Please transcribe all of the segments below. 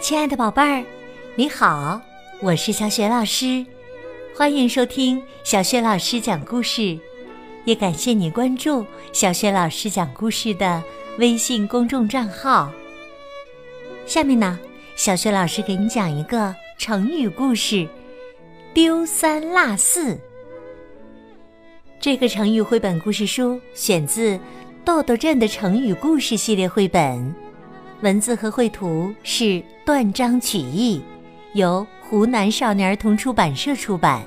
亲爱的宝贝儿，你好，我是小雪老师，欢迎收听小雪老师讲故事，也感谢你关注小雪老师讲故事的微信公众账号。下面呢，小雪老师给你讲一个成语故事“丢三落四”。这个成语绘本故事书选自《豆豆镇的成语故事》系列绘本，文字和绘图是断章取义，由湖南少年儿童出版社出版。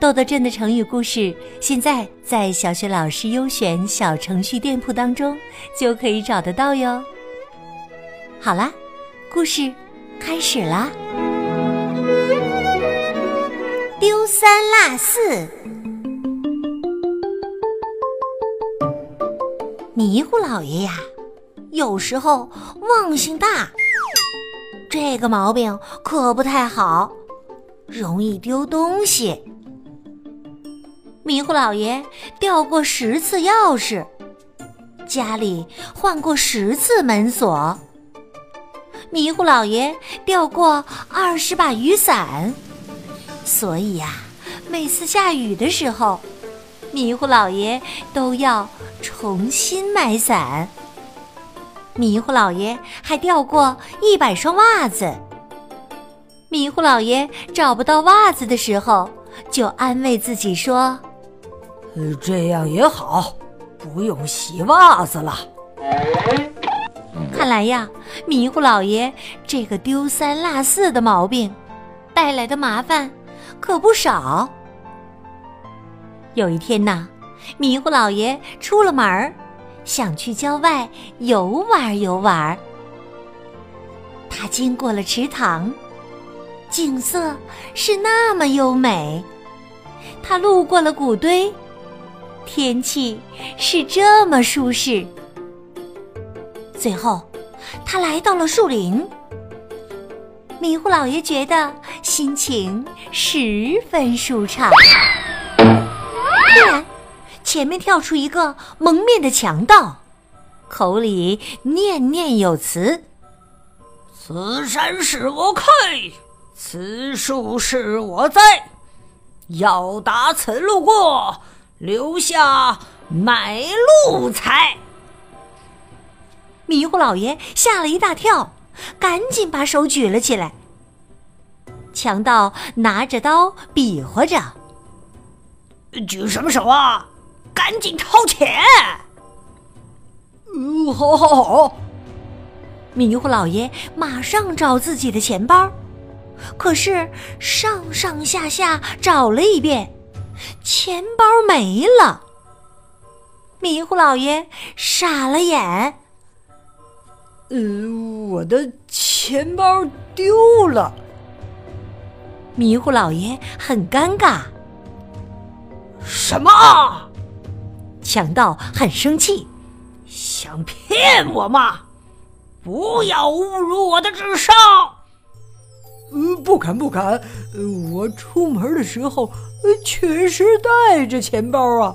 豆豆镇的成语故事现在在小学老师优选小程序店铺当中就可以找得到哟。好啦，故事开始啦！丢三落四。迷糊老爷呀，有时候忘性大，这个毛病可不太好，容易丢东西。迷糊老爷掉过十次钥匙，家里换过十次门锁。迷糊老爷掉过二十把雨伞，所以呀，每次下雨的时候，迷糊老爷都要。重新买伞。迷糊老爷还掉过一百双袜子。迷糊老爷找不到袜子的时候，就安慰自己说：“呃，这样也好，不用洗袜子了。”看来呀，迷糊老爷这个丢三落四的毛病，带来的麻烦可不少。有一天呐。迷糊老爷出了门儿，想去郊外游玩游玩。他经过了池塘，景色是那么优美；他路过了谷堆，天气是这么舒适。最后，他来到了树林。迷糊老爷觉得心情十分舒畅。突然。前面跳出一个蒙面的强盗，口里念念有词：“此山是我开，此树是我栽，要打此路过，留下买路财。”迷糊老爷吓了一大跳，赶紧把手举了起来。强盗拿着刀比划着：“举什么手啊？”赶紧掏钱！嗯，好，好，好。迷糊老爷马上找自己的钱包，可是上上下下找了一遍，钱包没了。迷糊老爷傻了眼。呃，我的钱包丢了。迷糊老爷很尴尬。什么？强盗很生气，想骗我吗？不要侮辱我的智商！呃，不敢不敢，呃，我出门的时候呃确实带着钱包啊，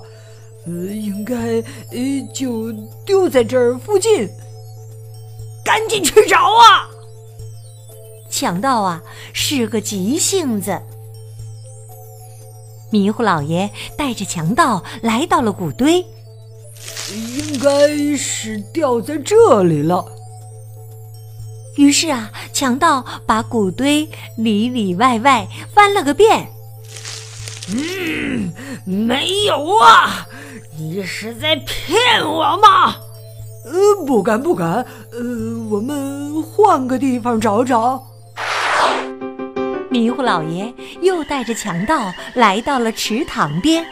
呃，应该呃就丢在这儿附近，赶紧去找啊！强盗啊是个急性子。迷糊老爷带着强盗来到了谷堆，应该是掉在这里了。于是啊，强盗把谷堆里里外外翻了个遍。嗯，没有啊！你是在骗我吗？呃，不敢不敢。呃，我们换个地方找找。迷糊老爷又带着强盗来到了池塘边，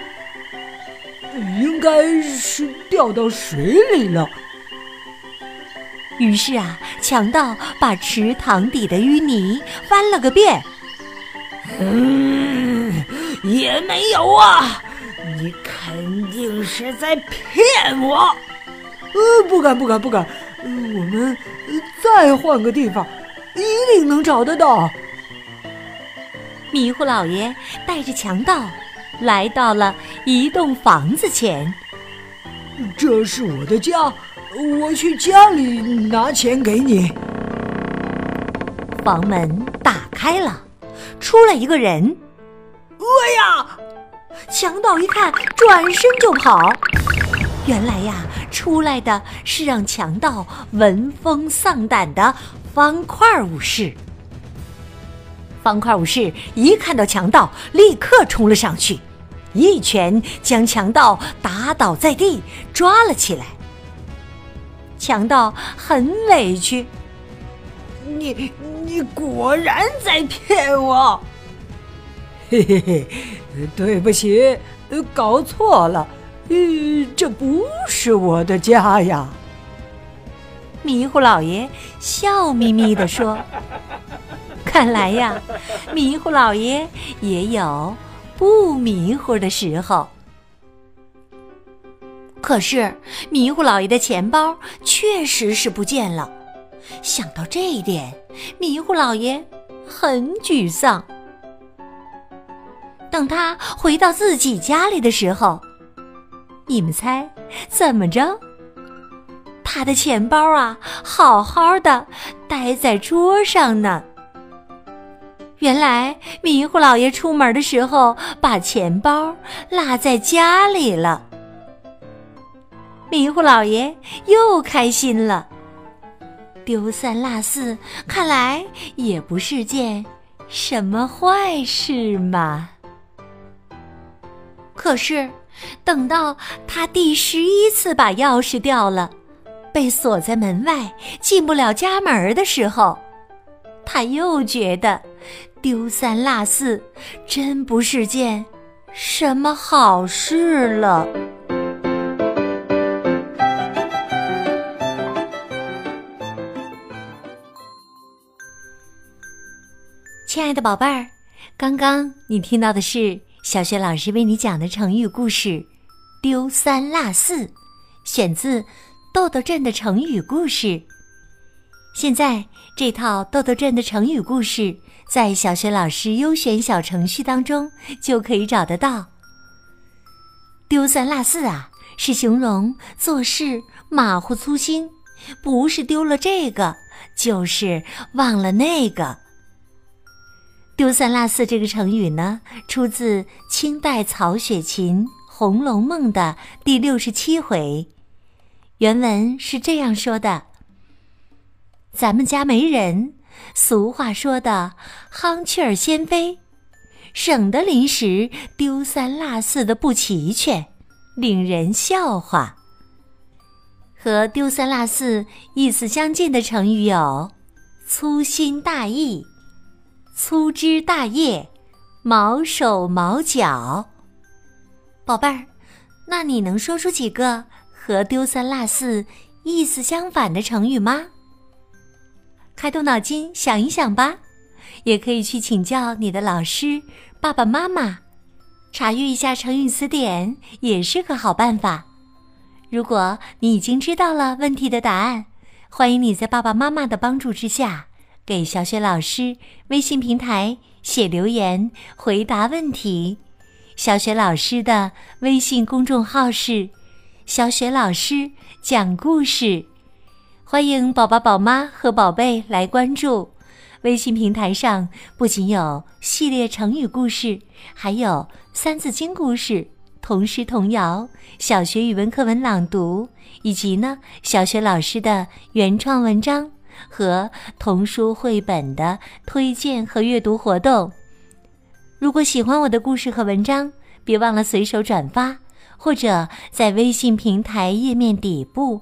应该是掉到水里了。于是啊，强盗把池塘底的淤泥翻了个遍。嗯，也没有啊！你肯定是在骗我。呃，不敢不敢不敢。我们再换个地方，一定能找得到。迷糊老爷带着强盗来到了一栋房子前。这是我的家，我去家里拿钱给你。房门打开了，出来一个人。哎呀！强盗一看，转身就跑。原来呀，出来的是让强盗闻风丧胆的方块武士。方块武士一看到强盗，立刻冲了上去，一拳将强盗打倒在地，抓了起来。强盗很委屈。你你果然在骗我！嘿嘿嘿，对不起，搞错了，呃，这不是我的家呀。迷糊老爷笑眯眯地说：“看来呀，迷糊老爷也有不迷糊的时候。可是迷糊老爷的钱包确实是不见了。”想到这一点，迷糊老爷很沮丧。等他回到自己家里的时候，你们猜怎么着？他的钱包啊，好好的待在桌上呢。原来迷糊老爷出门的时候把钱包落在家里了。迷糊老爷又开心了。丢三落四，看来也不是件什么坏事嘛。可是，等到他第十一次把钥匙掉了，被锁在门外，进不了家门的时候，他又觉得丢三落四真不是件什么好事了。亲爱的宝贝儿，刚刚你听到的是小雪老师为你讲的成语故事“丢三落四”，选自豆豆镇的成语故事。现在这套豆豆镇的成语故事在小学老师优选小程序当中就可以找得到。丢三落四啊，是形容做事马虎粗心，不是丢了这个，就是忘了那个。丢三落四这个成语呢，出自清代曹雪芹《红楼梦》的第六十七回。原文是这样说的：“咱们家没人，俗话说的夯气儿先飞，省得临时丢三落四的不齐全，令人笑话。”和丢三落四意思相近的成语有“粗心大意”。粗枝大叶，毛手毛脚。宝贝儿，那你能说出几个和丢三落四意思相反的成语吗？开动脑筋想一想吧，也可以去请教你的老师、爸爸妈妈，查阅一下成语词典也是个好办法。如果你已经知道了问题的答案，欢迎你在爸爸妈妈的帮助之下。给小雪老师微信平台写留言回答问题。小雪老师的微信公众号是“小雪老师讲故事”，欢迎宝宝、宝妈和宝贝来关注。微信平台上不仅有系列成语故事，还有三字经故事、童诗童谣、小学语文课文朗读，以及呢小学老师的原创文章。和童书绘本的推荐和阅读活动。如果喜欢我的故事和文章，别忘了随手转发，或者在微信平台页面底部